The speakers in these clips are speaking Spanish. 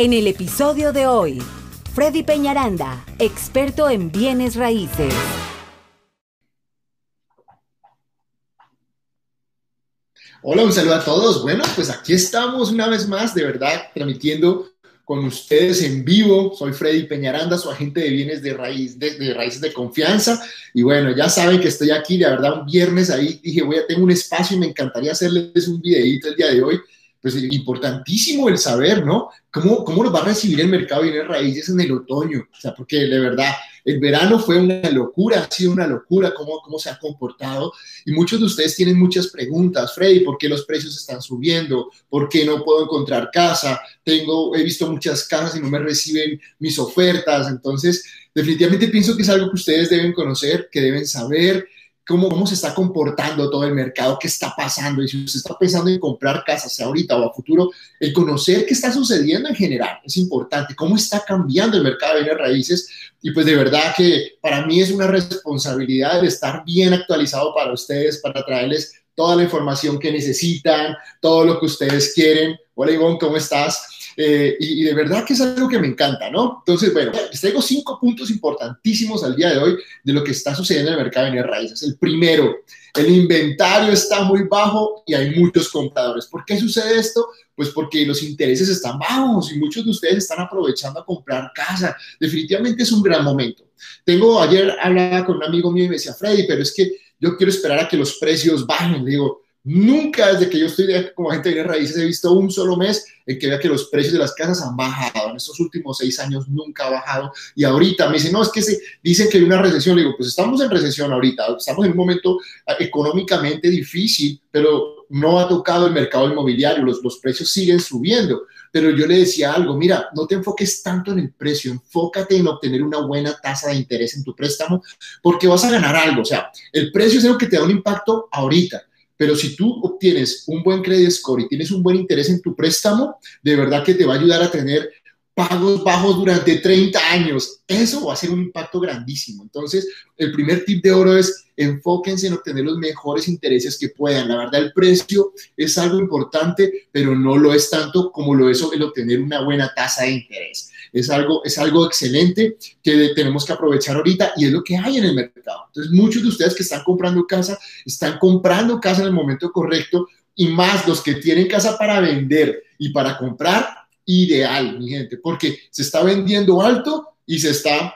En el episodio de hoy, Freddy Peñaranda, experto en bienes raíces. Hola, un saludo a todos. Bueno, pues aquí estamos una vez más, de verdad, transmitiendo con ustedes en vivo. Soy Freddy Peñaranda, su agente de bienes de, raíz, de, raíces de confianza. Y bueno, ya saben que estoy aquí, de verdad, un viernes ahí dije, voy a tener un espacio y me encantaría hacerles un videito el día de hoy pues importantísimo el saber, ¿no? ¿Cómo, cómo va a recibir el mercado de bienes raíces en el otoño? O sea, porque de verdad, el verano fue una locura, ha sido una locura cómo, cómo se ha comportado. Y muchos de ustedes tienen muchas preguntas, Freddy, ¿por qué los precios están subiendo? ¿Por qué no puedo encontrar casa? Tengo, he visto muchas casas y no me reciben mis ofertas. Entonces, definitivamente pienso que es algo que ustedes deben conocer, que deben saber cómo, cómo se está comportando todo el mercado, qué está pasando. Y si usted está pensando en comprar casas, sea ahorita o a futuro, el conocer qué está sucediendo en general es importante, cómo está cambiando el mercado de bienes raíces. Y pues de verdad que para mí es una responsabilidad de estar bien actualizado para ustedes, para traerles toda la información que necesitan, todo lo que ustedes quieren. Hola Ivonne, ¿cómo estás? Eh, y, de verdad que es algo que me encanta, ¿no? Entonces, bueno, les traigo cinco puntos importantísimos al día de hoy de lo que está sucediendo en el mercado de bienes raíces. El primero, el inventario está muy bajo y hay muchos compradores. ¿Por qué sucede esto? Pues porque los intereses están bajos y muchos de ustedes están aprovechando a comprar casa. Definitivamente es un gran momento. Tengo, ayer hablaba con un amigo mío y me decía, Freddy, pero es que yo quiero esperar a que los precios bajen. Le digo, Nunca desde que yo estoy como agente de raíces he visto un solo mes en que vea que los precios de las casas han bajado. En estos últimos seis años nunca ha bajado. Y ahorita me dicen, no, es que se, dicen que hay una recesión. Le digo, pues estamos en recesión ahorita. Estamos en un momento ah, económicamente difícil, pero no ha tocado el mercado inmobiliario. Los, los precios siguen subiendo. Pero yo le decía algo, mira, no te enfoques tanto en el precio, enfócate en obtener una buena tasa de interés en tu préstamo porque vas a ganar algo. O sea, el precio es algo que te da un impacto ahorita pero si tú obtienes un buen credit score y tienes un buen interés en tu préstamo, de verdad que te va a ayudar a tener pagos bajos durante 30 años. Eso va a ser un impacto grandísimo. Entonces, el primer tip de oro es enfóquense en obtener los mejores intereses que puedan. La verdad, el precio es algo importante, pero no lo es tanto como lo es el obtener una buena tasa de interés. Es algo, es algo excelente que tenemos que aprovechar ahorita y es lo que hay en el mercado. Entonces, muchos de ustedes que están comprando casa, están comprando casa en el momento correcto y más los que tienen casa para vender y para comprar, ideal, mi gente, porque se está vendiendo alto y se está,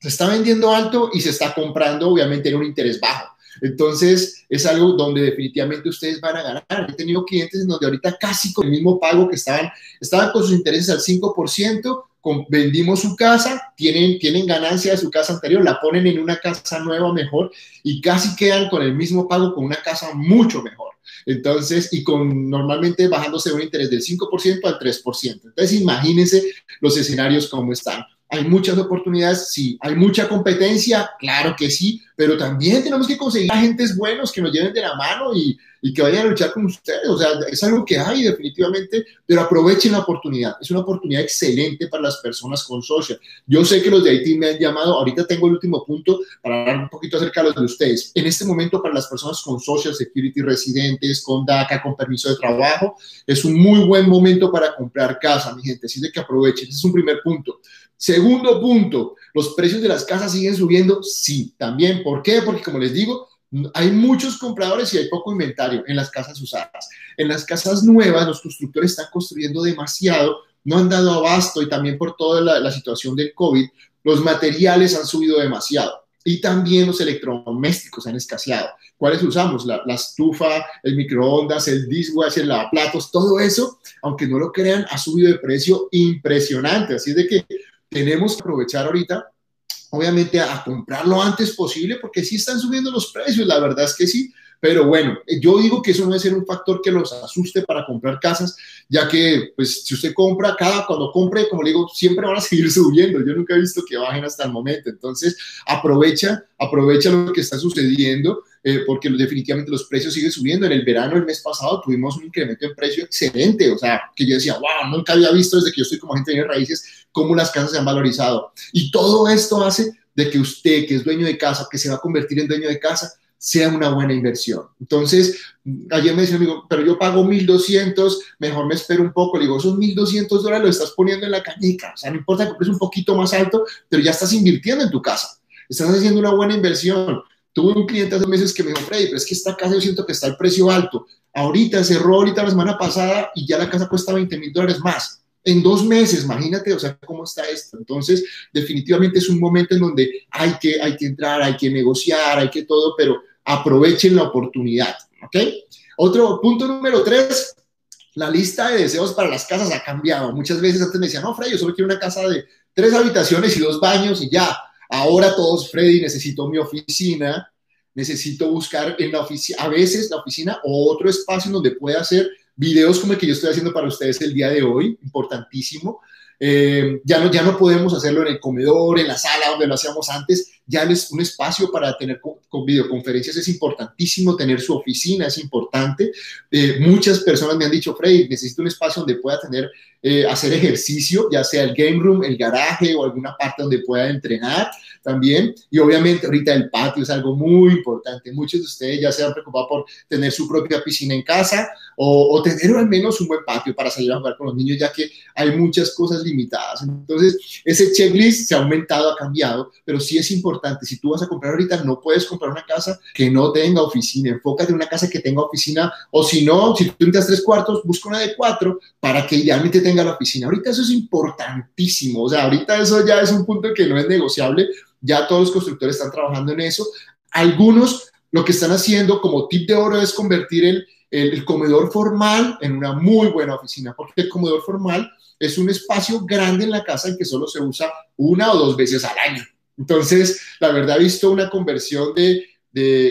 se está vendiendo alto y se está comprando, obviamente, en un interés bajo. Entonces, es algo donde definitivamente ustedes van a ganar. He tenido clientes en donde ahorita casi con el mismo pago que estaban, estaban con sus intereses al 5%, vendimos su casa, tienen, tienen ganancia de su casa anterior, la ponen en una casa nueva mejor y casi quedan con el mismo pago con una casa mucho mejor. Entonces, y con normalmente bajándose un interés del 5% al 3%. Entonces, imagínense los escenarios como están. Hay muchas oportunidades, sí. Hay mucha competencia, claro que sí, pero también tenemos que conseguir agentes buenos que nos lleven de la mano y, y que vayan a luchar con ustedes. O sea, es algo que hay definitivamente, pero aprovechen la oportunidad. Es una oportunidad excelente para las personas con social. Yo sé que los de Haití me han llamado, ahorita tengo el último punto para hablar un poquito acerca de los de ustedes. En este momento, para las personas con social security residentes, con DACA, con permiso de trabajo, es un muy buen momento para comprar casa, mi gente. Así de que aprovechen. Ese es un primer punto. Segundo punto, ¿los precios de las casas siguen subiendo? Sí, también. ¿Por qué? Porque como les digo, hay muchos compradores y hay poco inventario en las casas usadas. En las casas nuevas, los constructores están construyendo demasiado, no han dado abasto y también por toda la, situación del COVID, los materiales han subido demasiado y también los electrodomésticos han escaseado. ¿Cuáles usamos? La, la, estufa, el microondas, el dishwasher, el lavaplatos, todo eso, aunque no lo crean, ha subido de precio impresionante. Así es de que tenemos que aprovechar ahorita, obviamente, a, comprar lo antes posible, porque sí están subiendo los precios, la verdad es que sí. Pero bueno, yo digo que eso no debe ser un factor que los asuste para comprar casas, ya que, pues, si usted compra, cada cuando compre, como le digo, siempre van a seguir subiendo. Yo nunca he visto que bajen hasta el momento. Entonces, aprovecha, aprovecha lo que está sucediendo eh, porque definitivamente los precios siguen subiendo. En el verano, el mes pasado, tuvimos un incremento en precio excelente, o sea, que yo decía, wow, nunca había visto desde que yo estoy como agente de raíces cómo las casas se han valorizado. Y todo esto hace de que usted, que es dueño de casa, que se va a convertir en dueño de casa, sea una buena inversión. Entonces, ayer me decía un amigo, pero yo pago 1.200, mejor me espero un poco. Le digo, esos 1.200 dólares lo estás poniendo en la cañica. O sea, no importa que es un poquito más alto, pero ya estás invirtiendo en tu casa. Estás haciendo una buena inversión. Tuve un cliente hace meses que me dijo, Freddy, pero es que esta casa yo siento que está el precio alto. Ahorita cerró ahorita la semana pasada y ya la casa cuesta 20 mil dólares más. En dos meses, imagínate, o sea, cómo está esto. Entonces, definitivamente es un momento en donde hay que, hay que entrar, hay que negociar, hay que todo, pero aprovechen la oportunidad, ¿ok? Otro punto número tres, la lista de deseos para las casas ha cambiado. Muchas veces antes me decían, no, Freddy, yo solo quiero una casa de tres habitaciones y dos baños y ya. Ahora todos, Freddy, necesito mi oficina, necesito buscar en la oficina, a veces la oficina o otro espacio donde pueda hacer videos como el que yo estoy haciendo para ustedes el día de hoy, importantísimo. Eh, ya, no, ya no podemos hacerlo en el comedor, en la sala donde lo hacíamos antes, ya es un espacio para tener con, videoconferencias, es importantísimo tener su oficina, es importante. Eh, muchas personas me han dicho, Freddy, necesito un espacio donde pueda tener, eh, hacer ejercicio, ya sea el game room, el garaje o alguna parte donde pueda entrenar también. Y obviamente ahorita el patio es algo muy importante. Muchos de ustedes ya se han preocupado por tener su propia piscina en casa o, o tener al menos un buen patio para salir a jugar con los niños, ya que hay muchas cosas limitadas. Entonces, ese checklist se ha aumentado, ha cambiado, pero sí es importante si tú vas a comprar ahorita, no puedes comprar una casa que no tenga oficina. Enfócate en una casa que tenga oficina. O si no, si tú necesitas tres cuartos, busca una de cuatro para que idealmente tenga la oficina. Ahorita eso es importantísimo. O sea, ahorita eso ya es un punto que no es negociable. Ya todos los constructores están trabajando en eso. Algunos lo que están haciendo como tip de oro es convertir el, el comedor formal en una muy buena oficina, porque el comedor formal es un espacio grande en la casa en que solo se usa una o dos veces al año. Entonces, la verdad, he visto una conversión de,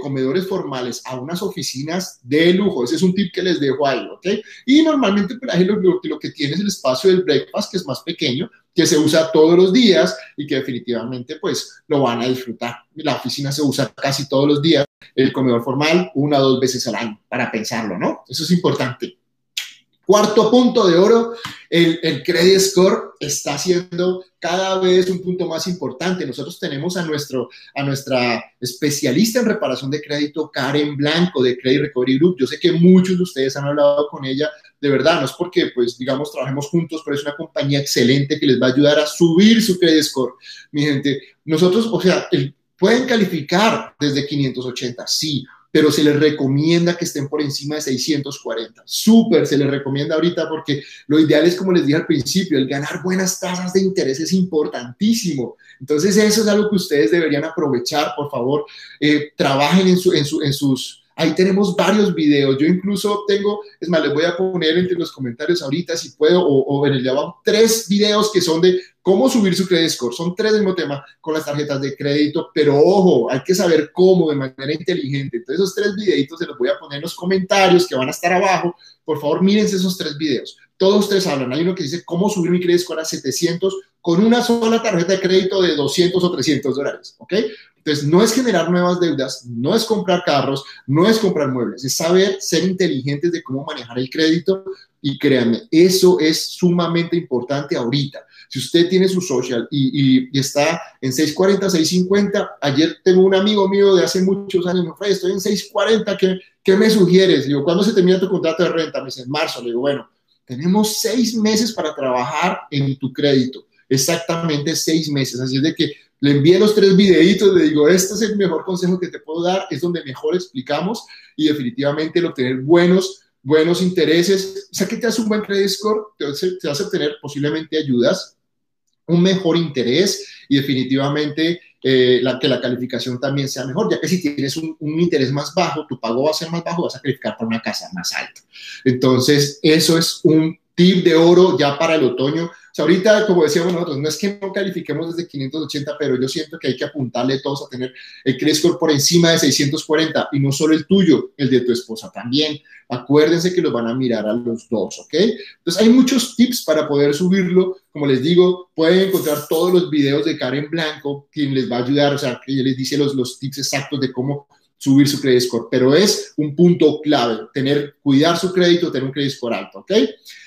comedores formales a unas oficinas de lujo. Ese es un tip que les dejo ahí, ¿ok? Y normalmente pues, lo, lo, que tiene es el espacio del breakfast, que es más pequeño, que se usa todos los días y que definitivamente pues lo van a disfrutar. La oficina se usa casi todos los días, el comedor formal una o dos veces al año, para pensarlo, ¿no? Eso es importante. Cuarto punto de oro, el, el, credit score está siendo cada vez un punto más importante. Nosotros tenemos a, nuestro, a nuestra especialista en reparación de crédito, Karen Blanco, de Credit Recovery Group. Yo sé que muchos de ustedes han hablado con ella, de verdad, no es porque, pues, digamos, trabajemos juntos, pero es una compañía excelente que les va a ayudar a subir su credit score. Mi gente, nosotros, o sea, pueden calificar desde 580, sí, pero se les recomienda que estén por encima de 640. Súper, se les recomienda ahorita porque lo ideal es, como les dije al principio, el ganar buenas tasas de interés es importantísimo. Entonces, eso es algo que ustedes deberían aprovechar, por favor. Eh, trabajen en, su, en, su, en sus Ahí tenemos varios videos. Yo incluso tengo, es más, les voy a poner entre los comentarios ahorita si puedo, o, en el de abajo, tres videos que son de cómo subir su credit score. Son tres del mismo tema con las tarjetas de crédito, pero ojo, hay que saber cómo de manera inteligente. Entonces, esos tres videitos se los voy a poner en los comentarios que van a estar abajo. Por favor, mírense esos tres videos. Todos tres hablan. Hay uno que dice cómo subir mi credit score a 700 con una sola tarjeta de crédito de 200 o 300 dólares. ¿Ok? Entonces, no es generar nuevas deudas, no es comprar carros, no es comprar muebles, es saber ser inteligentes de cómo manejar el crédito y créanme, eso es sumamente importante ahorita. Si usted tiene su social y, está en 640, 650, ayer tengo un amigo mío de hace muchos años, me dijo, estoy en 640, ¿qué, ¿qué me sugieres? Digo, ¿cuándo se termina tu contrato de renta? Me dice, en marzo. Le digo, bueno, tenemos seis meses para trabajar en tu crédito, exactamente seis meses. Así es de que le envié los tres videitos, le digo, este es el mejor consejo que te puedo dar, es donde mejor explicamos y definitivamente el obtener buenos, buenos intereses, o sea que te hace un buen credit score, te, te vas a posiblemente ayudas, un mejor interés y definitivamente eh, la, que la calificación también sea mejor, ya que si tienes un, un, interés más bajo, tu pago va a ser más bajo, vas a calificar para una casa más alta. Entonces, eso es un tip de oro ya para el otoño o sea, ahorita, como decíamos nosotros, no es que no califiquemos desde 580, pero yo siento que hay que apuntarle todos a tener el credit por encima de 640 y no solo el tuyo, el de tu esposa también. Acuérdense que los van a mirar a los dos, ¿ok? Entonces, hay muchos tips para poder subirlo. Como les digo, pueden encontrar todos los videos de Karen Blanco, quien les va a ayudar, o sea, que les dice los, los tips exactos de cómo subir su credit score, pero es un punto clave, tener, cuidar su crédito, tener un credit score alto, ¿ok?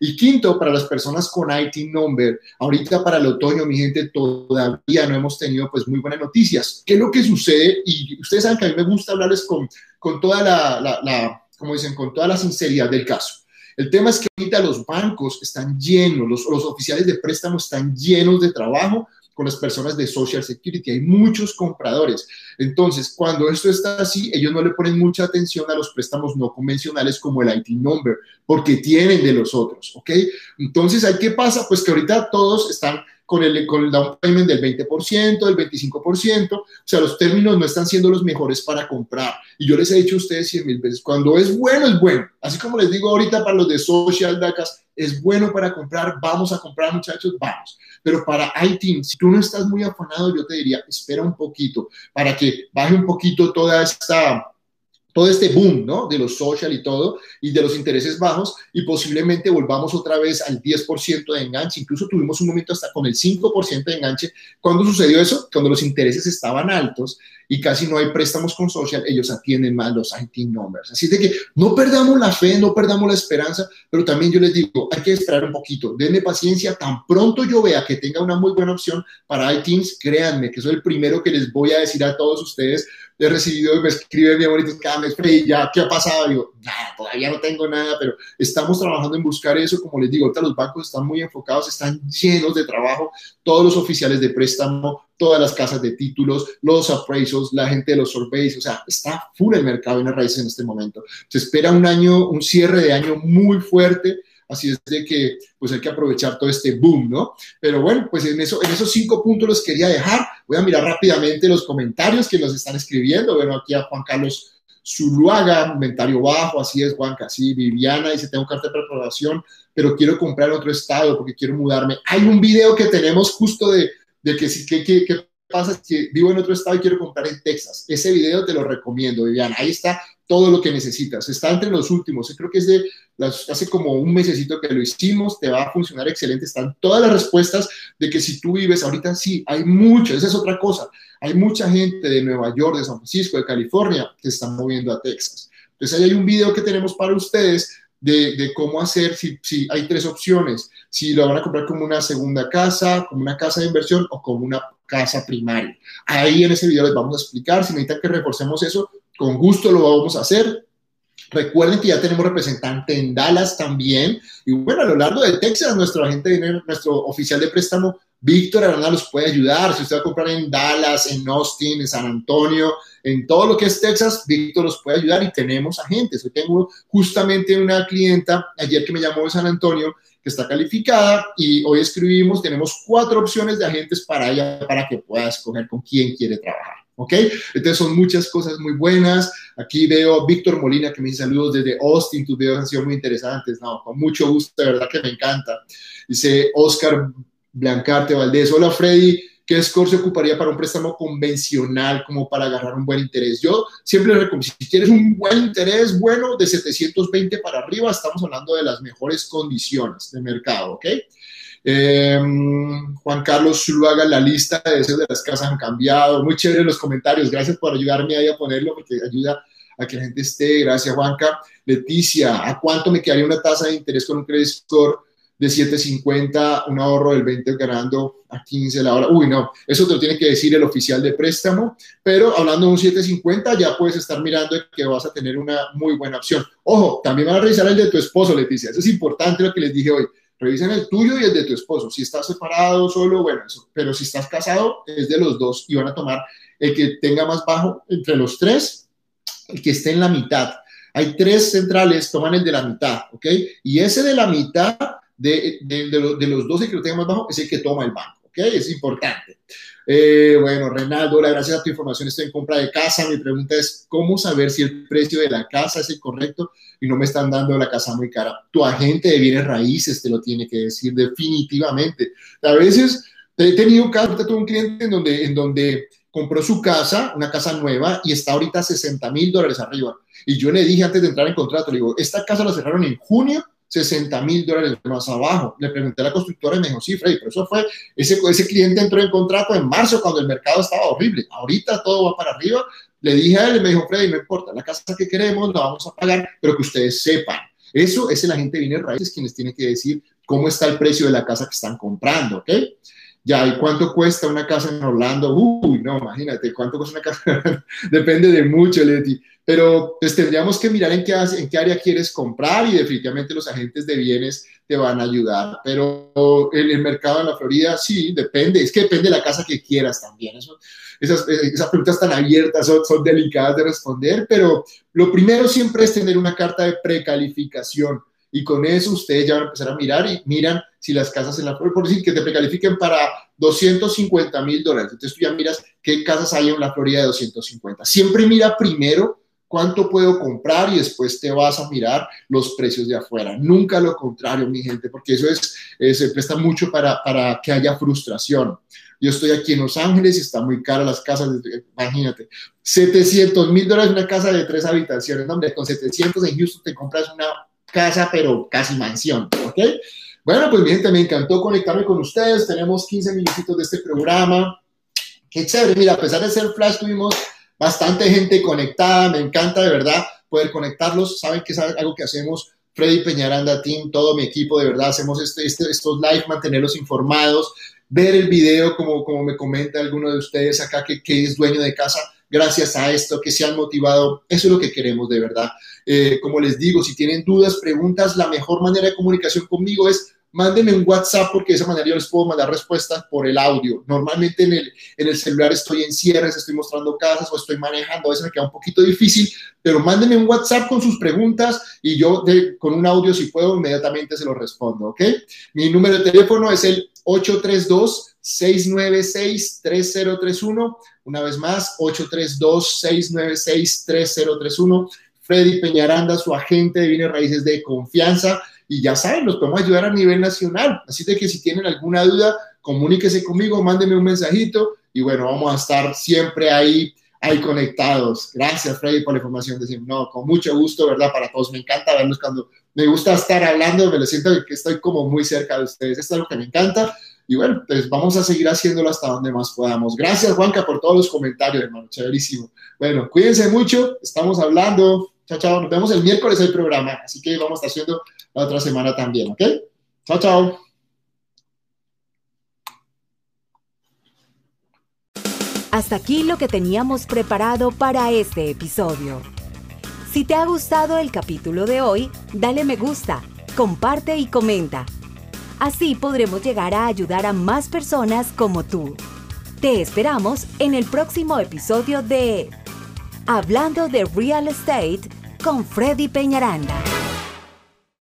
Y quinto, para las personas con IT number, ahorita para el otoño, mi gente, todavía no hemos tenido pues muy buenas noticias. ¿Qué es lo que sucede? Y ustedes saben que a mí me gusta hablarles con, con toda la, la, la como dicen, con toda la sinceridad del caso. El tema es que ahorita los bancos están llenos, los, los oficiales de préstamo están llenos de trabajo con las personas de Social Security. Hay muchos compradores. Entonces, cuando esto está así, ellos no le ponen mucha atención a los préstamos no convencionales como el IT number, porque tienen de los otros, ¿ok? Entonces, ¿qué pasa? Pues que ahorita todos están con el, con el down payment del 20%, del 25%, o sea, los términos no están siendo los mejores para comprar. Y yo les he dicho a ustedes cien mil veces, cuando es bueno, es bueno. Así como les digo ahorita para los de Social DACAS, es bueno para comprar, vamos a comprar muchachos, vamos. Pero para ITIN, si tú no estás muy afanado, yo te diría, espera un poquito para que baje un poquito toda esta todo este boom, ¿no? De los social y todo, y de los intereses bajos, y posiblemente volvamos otra vez al 10% de enganche. Incluso tuvimos un momento hasta con el 5% de enganche. ¿Cuándo sucedió eso? Cuando los intereses estaban altos y casi no hay préstamos con social, ellos atienden más los IT numbers. Así de que no perdamos la fe, no perdamos la esperanza, pero también yo les digo, hay que esperar un poquito, denme paciencia, tan pronto yo vea que tenga una muy buena opción para iTeams, créanme que soy el primero que les voy a decir a todos ustedes, he recibido, me escriben mi amorito cada mes, Freddy, ya, ¿qué ha pasado? Digo, nada, todavía no tengo nada, pero estamos trabajando en buscar eso. Como les digo, ahorita los bancos están muy enfocados, están llenos de trabajo, todos los oficiales de préstamo, todas las casas de títulos, los appraisals, la gente de los surveys, o sea, está full el mercado en raíces en este momento. Se espera un año, un cierre de año muy fuerte Así es de que pues hay que aprovechar todo este boom, ¿no? Pero bueno, pues en, eso, en esos cinco puntos los quería dejar. Voy a mirar rápidamente los comentarios que nos están escribiendo. Bueno, aquí a Juan Carlos Zuluaga, comentario bajo, así es, Juanca, sí, Viviana dice, tengo carta de preparación, pero quiero comprar en otro estado porque quiero mudarme. Hay un video que tenemos justo de, de que, que, que, que pasa que vivo en otro estado y quiero comprar en Texas. Ese video te lo recomiendo, Viviana. Ahí está todo lo que necesitas. Está entre los últimos. Creo que es de hace como un mesecito que lo hicimos. Te va a funcionar excelente. Están todas las respuestas de que si tú vives ahorita, sí, hay mucho. Esa es otra cosa. Hay mucha gente de Nueva York, de San Francisco, de California que están moviendo a Texas. Entonces ahí hay un video que tenemos para ustedes de, cómo hacer, si, si, hay tres opciones, si lo van a comprar como una segunda casa, como una casa de inversión o como una casa primaria. Ahí en ese video les vamos a explicar, si necesitan que reforcemos eso, con gusto lo vamos a hacer. Recuerden que ya tenemos representante en Dallas también. Y bueno, a lo largo de Texas, nuestro agente, nuestro oficial de préstamo, Víctor Arana, los puede ayudar. Si usted va a comprar en Dallas, en Austin, en San Antonio, en todo lo que es Texas, Víctor los puede ayudar y tenemos agentes. Yo tengo justamente una clienta ayer que me llamó de San Antonio que está calificada y hoy escribimos, tenemos cuatro opciones de agentes para ella para que pueda escoger con quién quiere trabajar. ¿Ok? Entonces son muchas cosas muy buenas. Aquí veo a Víctor Molina que me dice saludos desde Austin. Tus videos han sido muy interesantes. No, con mucho gusto, de verdad que me encanta. Dice Oscar Blancarte Valdés. Hola Freddy, ¿qué score se ocuparía para un préstamo convencional como para agarrar un buen interés? Yo siempre recomiendo, si quieres un buen interés bueno de 720 para arriba, estamos hablando de las mejores condiciones de mercado, ¿ok? Em, Juan Carlos Zuluaga, la lista de deseos de las casas han cambiado. Muy chévere los comentarios. Gracias por ayudarme ahí a ponerlo porque ayuda a que la gente esté. Gracias, Juanca. Leticia, ¿a cuánto me quedaría una tasa de interés con un credit score de 7.50, un ahorro del 20 ganando a 15 la hora? Uy, no, eso te lo tiene que decir el oficial de préstamo, pero hablando de un 7.50 ya puedes estar mirando que vas a tener una muy buena opción. Ojo, también van a revisar el de tu esposo, Leticia. Eso es importante lo que les dije hoy Revisen el tuyo y el de tu esposo. Si estás separado, solo, bueno. Pero si estás casado, es de los dos y van a tomar el que tenga más bajo entre los tres, el que esté en la mitad. Hay tres centrales, toman el de la mitad, ¿ok? Y ese de la mitad de, de, de, los dos, el que lo tenga más bajo, es el que toma el banco, ¿ok? Es importante. Eh, bueno, Renaldo, gracias a tu información estoy en compra de casa. Mi pregunta es, ¿cómo saber si el precio de la casa es el correcto y no me están dando la casa muy cara? Tu agente de bienes raíces te lo tiene que decir definitivamente. A veces he tenido tuve un cliente en donde, en donde compró su casa, una casa nueva, y está ahorita 60 mil dólares arriba. Y yo le dije antes de entrar en contrato, le digo, esta casa la cerraron en junio 60 mil dólares más abajo. Le pregunté a la constructora y me dijo, sí, Freddy, pero eso fue, ese, ese cliente entró en contrato en marzo cuando el mercado estaba horrible. Ahorita todo va para arriba Le dije a él, me dijo, Freddy, no importa, la casa que queremos la vamos a pagar, pero que ustedes sepan. Eso es el agente de bienes raíces quienes tiene que decir cómo está el precio de la casa que están comprando, ¿ok? Ya, ¿y cuánto cuesta una casa en Orlando? Uy, no, imagínate, ¿cuánto cuesta una casa? Depende de mucho, Leti. Pero pues tendríamos que mirar en qué, en qué área quieres comprar y definitivamente los agentes de bienes te van a ayudar. Pero en el mercado en la Florida, sí, depende. Es que depende de la casa que quieras también. Eso, esas, esas preguntas tan abiertas son, son delicadas de responder, pero lo primero siempre es tener una carta de precalificación y con eso ustedes ya van a empezar a mirar y miran si las casas en la Florida, por decir que te precalifiquen para 250 mil dólares. Entonces tú ya miras qué casas hay en la Florida de 250. Siempre mira primero cuánto puedo comprar y después te vas a mirar los precios de afuera. Nunca lo contrario, mi gente, porque eso es, eh, se presta mucho para, para que haya frustración. Yo estoy aquí en Los Ángeles y está muy cara las casas, imagínate, 700 mil dólares una casa de tres habitaciones, no, hombre, con 700 en Houston te compras una casa, pero casi mansión, ¿ok? Bueno, pues mi gente, me encantó conectarme con ustedes. Tenemos 15 minutitos de este programa. Qué chévere. Mira, a pesar de ser flash, tuvimos bastante gente conectada. Me encanta de verdad poder conectarlos. Saben que es algo que hacemos Freddy Peñaranda Team, todo mi equipo, de verdad, hacemos este, este, estos live, mantenerlos informados, ver el video, como, como me comenta alguno de ustedes acá que, que es dueño de casa, gracias a esto, que se han motivado. Eso es lo que queremos de verdad. Eh, como les digo, si tienen dudas, preguntas, la mejor manera de comunicación conmigo es mándenme un WhatsApp porque de esa manera yo les puedo mandar respuestas por el audio. Normalmente en el, en el celular estoy en cierres, estoy mostrando casas o estoy manejando, a veces me queda un poquito difícil, pero mándenme un WhatsApp con sus preguntas y yo con un audio, si puedo, inmediatamente se lo respondo, ¿ok? Mi número de teléfono es el 832-696-3031. Una vez más, 832-696-3031. Freddy Peñaranda, su agente de bienes raíces de confianza. Y ya saben, los podemos ayudar a nivel nacional. Así de que si tienen alguna duda, comuníquese conmigo, mándenme un mensajito y bueno, vamos a estar siempre ahí, ahí conectados. Gracias, Freddy, por la información. Decimos, no, con mucho gusto, ¿verdad? Para todos. Me encanta verlos cuando me gusta estar hablando, me lo siento que estoy como muy cerca de ustedes. Esto es lo que me encanta. Y bueno, pues vamos a seguir haciéndolo hasta donde más podamos. Gracias, Juanca, por todos los comentarios, hermano. Chéverísimo. Bueno, cuídense mucho. Estamos hablando. Chao, chao. Nos vemos el miércoles el programa. Así que vamos a estar haciendo la otra semana también, ¿ok? Chao, chao. Hasta aquí lo que teníamos preparado para este episodio. Si te ha gustado el capítulo de hoy, dale me gusta, comparte y comenta. Así podremos llegar a ayudar a más personas como tú. Te esperamos en el próximo episodio de Hablando de Real Estate con Freddy Peñaranda.